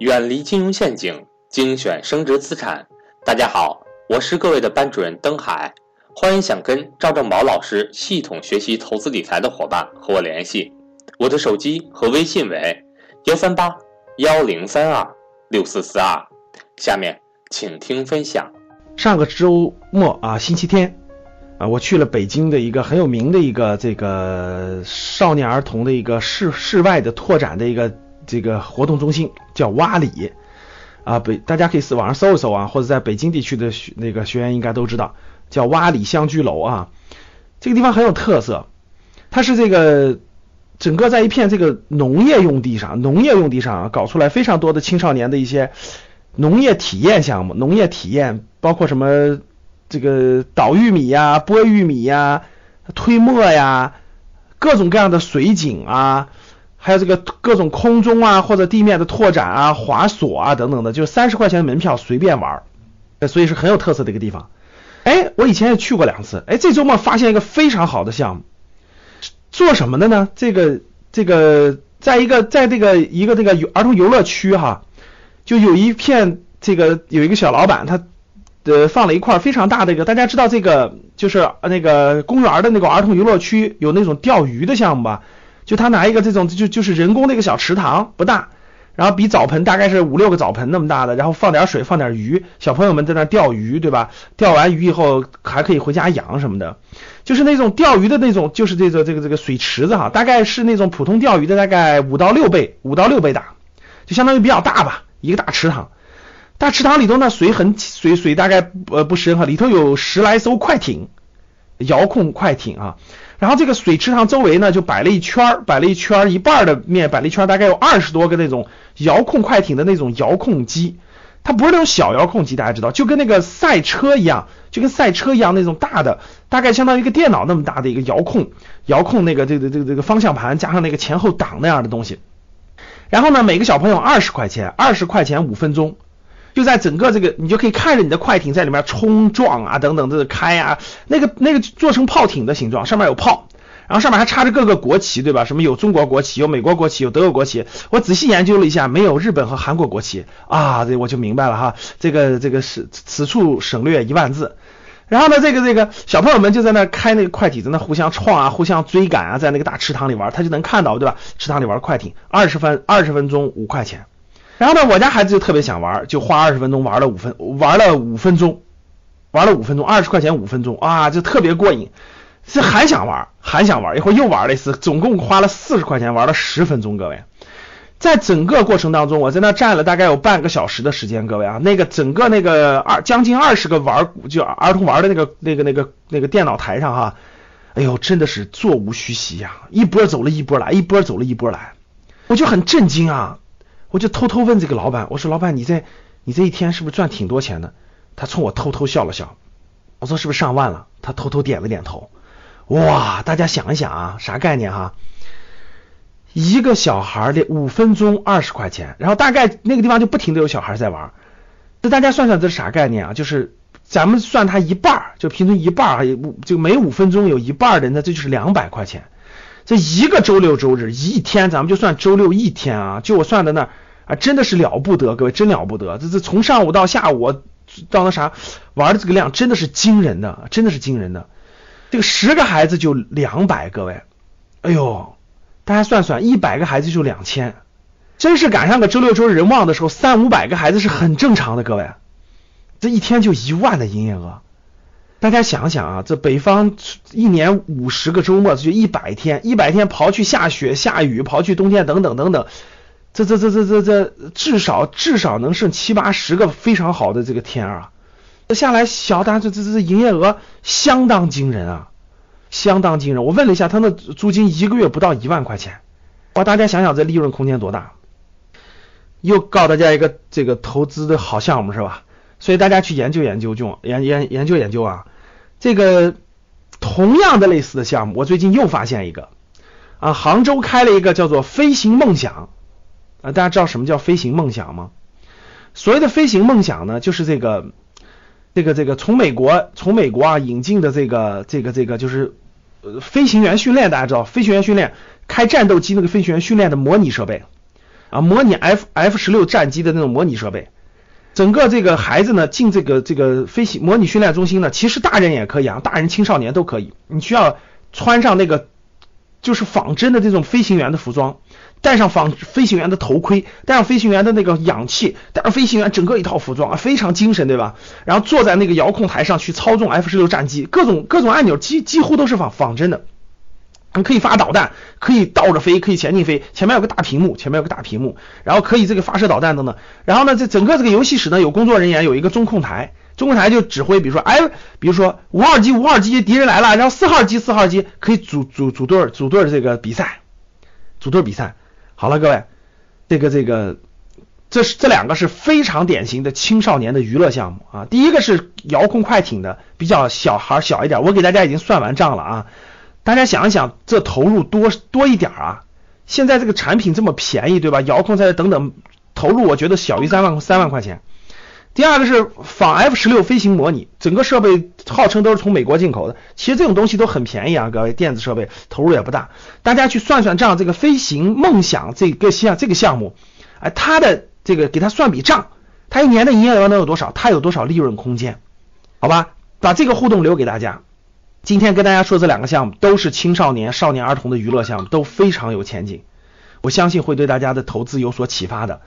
远离金融陷阱，精选升值资产。大家好，我是各位的班主任登海，欢迎想跟赵正宝老师系统学习投资理财的伙伴和我联系，我的手机和微信为幺三八幺零三二六四四二。下面请听分享。上个周末啊，星期天啊，我去了北京的一个很有名的一个这个少年儿童的一个室室外的拓展的一个这个活动中心，叫洼里。啊，北大家可以网上搜一搜啊，或者在北京地区的那个学员应该都知道，叫洼里乡居楼啊，这个地方很有特色，它是这个整个在一片这个农业用地上，农业用地上，搞出来非常多的青少年的一些农业体验项目，农业体验包括什么这个捣玉米呀、剥玉米呀、推磨呀，各种各样的水井啊，还有这个各种空中啊或者地面的拓展啊、滑索啊等等的，就三十块钱的门票随便玩，呃所以是很有特色的一个地方。哎，我以前也去过两次，哎，这周末发现一个非常好的项目，做什么的呢？这个这个，在一个在这个一个这个儿童游乐区哈，就有一片这个有一个小老板他呃放了一块非常大的一个，大家知道这个就是那个公园的那个儿童游乐区有那种钓鱼的项目吧？就他拿一个这种就就是人工的一个小池塘，不大，然后比澡盆大概是五六个澡盆那么大的，然后放点水，放点鱼，小朋友们在那钓鱼，对吧？钓完鱼以后还可以回家养什么的，就是那种钓鱼的那种，就是这个这个这个水池子哈，大概是那种普通钓鱼的大概五到六倍，五到六倍大，就相当于比较大吧，一个大池塘。大池塘里头呢，水很水水大概呃不深哈，里头有十来艘快艇，遥控快艇啊。然后这个水池塘周围呢，就摆了一圈儿，摆了一圈儿，一半的面摆了一圈儿，大概有二十多个那种遥控快艇的那种遥控机。它不是那种小遥控机，大家知道，就跟那个赛车一样，就跟赛车一样那种大的，大概相当于一个电脑那么大的一个遥控，遥控那个这个这个这个方向盘加上那个前后挡那样的东西。然后呢，每个小朋友二十块钱，二十块钱五分钟。就在整个这个，你就可以看着你的快艇在里面冲撞啊，等等，这个开啊，那个那个做成炮艇的形状，上面有炮，然后上面还插着各个国旗，对吧？什么有中国国旗，有美国国旗，有德国国旗。我仔细研究了一下，没有日本和韩国国旗啊，这我就明白了哈。这个这个是此处省略一万字。然后呢，这个这个小朋友们就在那开那个快艇，在那互相撞啊，互相追赶啊，在那个大池塘里玩，他就能看到，对吧？池塘里玩快艇，二十分二十分钟五块钱。然后呢，我家孩子就特别想玩，就花二十分钟玩了五分，玩了五分钟，玩了五分钟，二十块钱五分钟啊，就特别过瘾，是还想玩，还想玩，一会儿又玩了一次，总共花了四十块钱，玩了十分钟。各位，在整个过程当中，我在那站了大概有半个小时的时间。各位啊，那个整个那个二将近二十个玩就儿童玩的那个那个那个那个电脑台上哈，哎呦，真的是座无虚席呀，一波走了一波来，一波走了一波来，我就很震惊啊。我就偷偷问这个老板，我说老板，你这你这一天是不是赚挺多钱的？他冲我偷偷笑了笑。我说是不是上万了？他偷偷点了点头。哇，大家想一想啊，啥概念哈？一个小孩的五分钟二十块钱，然后大概那个地方就不停的有小孩在玩。这大家算算这是啥概念啊？就是咱们算他一半，就平均一半，就每五分钟有一半的，那这就是两百块钱。这一个周六周日一天，咱们就算周六一天啊，就我算的那啊，真的是了不得，各位真了不得。这这从上午到下午到那啥玩的这个量，真的是惊人的，真的是惊人的。这个十个孩子就两百，各位，哎呦，大家算算，一百个孩子就两千，真是赶上个周六周日人旺的时候，三五百个孩子是很正常的，各位，这一天就一万的营业额。大家想想啊，这北方一年五十个周末，就一百天，一百天刨去下雪下雨，刨去冬天等等等等，这这这这这这至少至少能剩七八十个非常好的这个天啊！这下来小单这这这营业额相当惊人啊，相当惊人。我问了一下，他那租金一个月不到一万块钱，哇！大家想想这利润空间多大？又告大家一个这个投资的好项目是吧？所以大家去研究研究，就研研研究研究啊。这个同样的类似的项目，我最近又发现一个啊，杭州开了一个叫做“飞行梦想”啊，大家知道什么叫“飞行梦想”吗？所谓的“飞行梦想”呢，就是这个这个这个从美国从美国啊引进的这个这个这个就是呃飞行员训练，大家知道飞行员训练开战斗机那个飞行员训练的模拟设备，啊，模拟 F F 十六战机的那种模拟设备。整个这个孩子呢进这个这个飞行模拟训练中心呢，其实大人也可以啊，大人青少年都可以。你需要穿上那个就是仿真的这种飞行员的服装，戴上仿飞行员的头盔，戴上飞行员的那个氧气，戴上飞行员整个一套服装啊，非常精神，对吧？然后坐在那个遥控台上去操纵 F 十六战机，各种各种按钮几几乎都是仿仿真的。可以发导弹，可以倒着飞，可以前进飞，前面有个大屏幕，前面有个大屏幕，然后可以这个发射导弹等等。然后呢，这整个这个游戏室呢有工作人员，有一个中控台，中控台就指挥，比如说，哎，比如说五号机五号机敌人来了，然后四号机四号机可以组组组队组队这个比赛，组队比赛。好了，各位，这个这个，这是这两个是非常典型的青少年的娱乐项目啊。第一个是遥控快艇的，比较小孩小一点，我给大家已经算完账了啊。大家想一想，这投入多多一点啊！现在这个产品这么便宜，对吧？遥控在等等，投入我觉得小于三万三万块钱。第二个是仿 F 十六飞行模拟，整个设备号称都是从美国进口的。其实这种东西都很便宜啊，各位，电子设备投入也不大。大家去算算账，这个飞行梦想这个项这个项目，哎，它的这个给它算笔账，它一年的营业额能有多少？它有多少利润空间？好吧，把这个互动留给大家。今天跟大家说这两个项目都是青少年、少年儿童的娱乐项目，都非常有前景，我相信会对大家的投资有所启发的。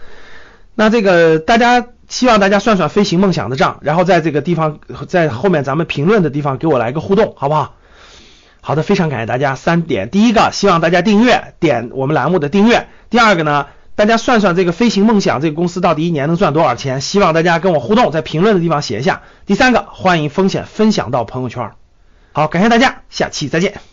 那这个大家希望大家算算飞行梦想的账，然后在这个地方在后面咱们评论的地方给我来个互动，好不好？好的，非常感谢大家。三点，第一个希望大家订阅，点我们栏目的订阅。第二个呢，大家算算这个飞行梦想这个公司到底一年能赚多少钱？希望大家跟我互动，在评论的地方写一下。第三个，欢迎风险分享到朋友圈。好，感谢大家，下期再见。